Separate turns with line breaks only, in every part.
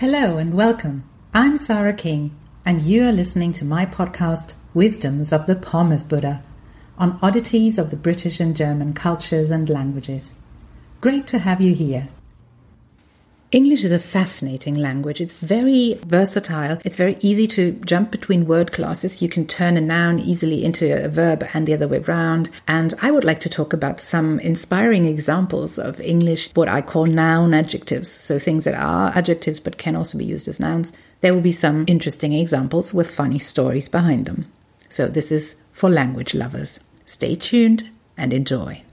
Hello and welcome. I'm Sarah King, and you are listening to my podcast, Wisdoms of the Pommes Buddha, on oddities of the British and German cultures and languages. Great to have you here. English is a fascinating language. It's very versatile. It's very easy to jump between word classes. You can turn a noun easily into a verb and the other way around. And I would like to talk about some inspiring examples of English, what I call noun adjectives. So things that are adjectives but can also be used as nouns. There will be some interesting examples with funny stories behind them. So this is for language lovers. Stay tuned and enjoy.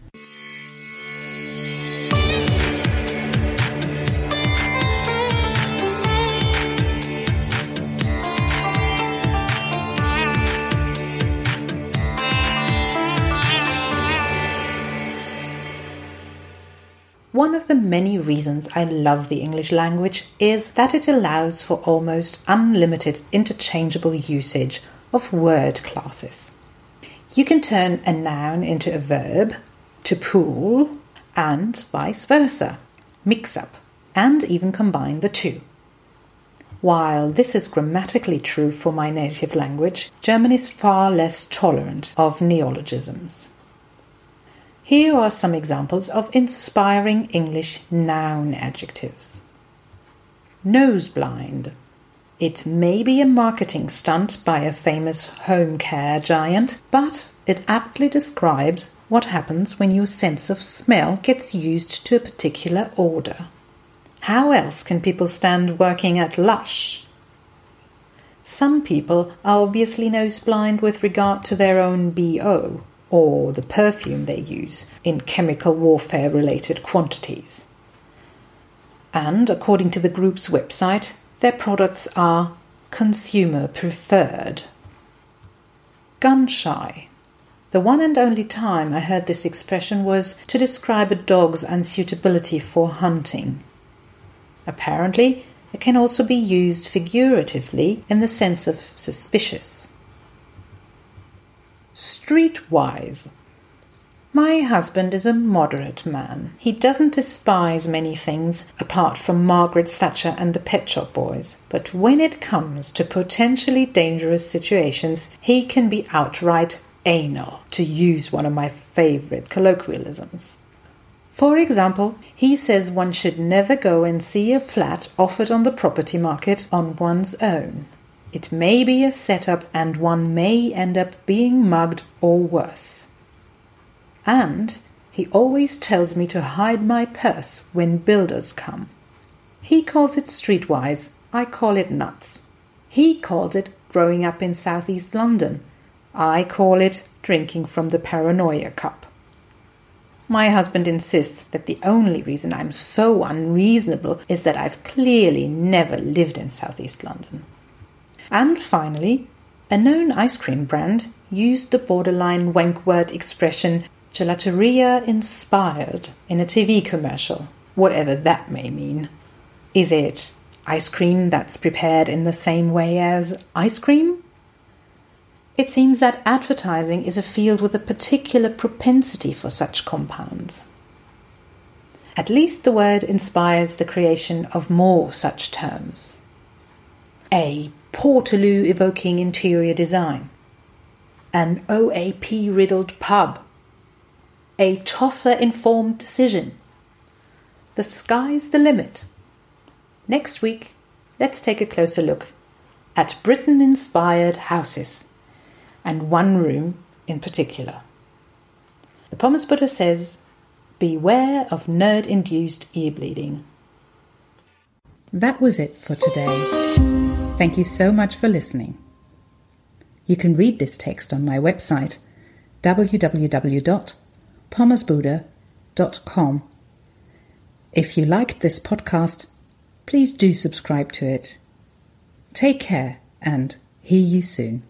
One of the many reasons I love the English language is that it allows for almost unlimited interchangeable usage of word classes. You can turn a noun into a verb, to pool, and vice versa, mix up, and even combine the two. While this is grammatically true for my native language, German is far less tolerant of neologisms. Here are some examples of inspiring English noun adjectives. Noseblind. It may be a marketing stunt by a famous home care giant, but it aptly describes what happens when your sense of smell gets used to a particular order. How else can people stand working at Lush? Some people are obviously nose blind with regard to their own BO, or the perfume they use in chemical warfare related quantities. And according to the group's website, their products are consumer preferred. Gun shy. The one and only time I heard this expression was to describe a dog's unsuitability for hunting. Apparently, it can also be used figuratively in the sense of suspicious. Streetwise. My husband is a moderate man. He doesn't despise many things apart from Margaret Thatcher and the Pet Shop Boys. But when it comes to potentially dangerous situations, he can be outright anal, to use one of my favorite colloquialisms. For example, he says one should never go and see a flat offered on the property market on one's own. It may be a setup and one may end up being mugged or worse. And he always tells me to hide my purse when builders come. He calls it streetwise, I call it nuts. He calls it growing up in southeast London. I call it drinking from the paranoia cup. My husband insists that the only reason I'm so unreasonable is that I've clearly never lived in southeast London. And finally, a known ice cream brand used the borderline wank word expression gelateria inspired in a TV commercial, whatever that may mean. Is it ice cream that's prepared in the same way as ice cream? It seems that advertising is a field with a particular propensity for such compounds. At least the word inspires the creation of more such terms. A Portaloo evoking interior design, an OAP riddled pub, a tosser informed decision. The sky's the limit. Next week, let's take a closer look at Britain inspired houses, and one room in particular. The Pommes Buddha says, Beware of nerd induced ear bleeding. That was it for today. Thank you so much for listening. You can read this text on my website www.pommesbuddha.com. If you liked this podcast, please do subscribe to it. Take care and hear you soon.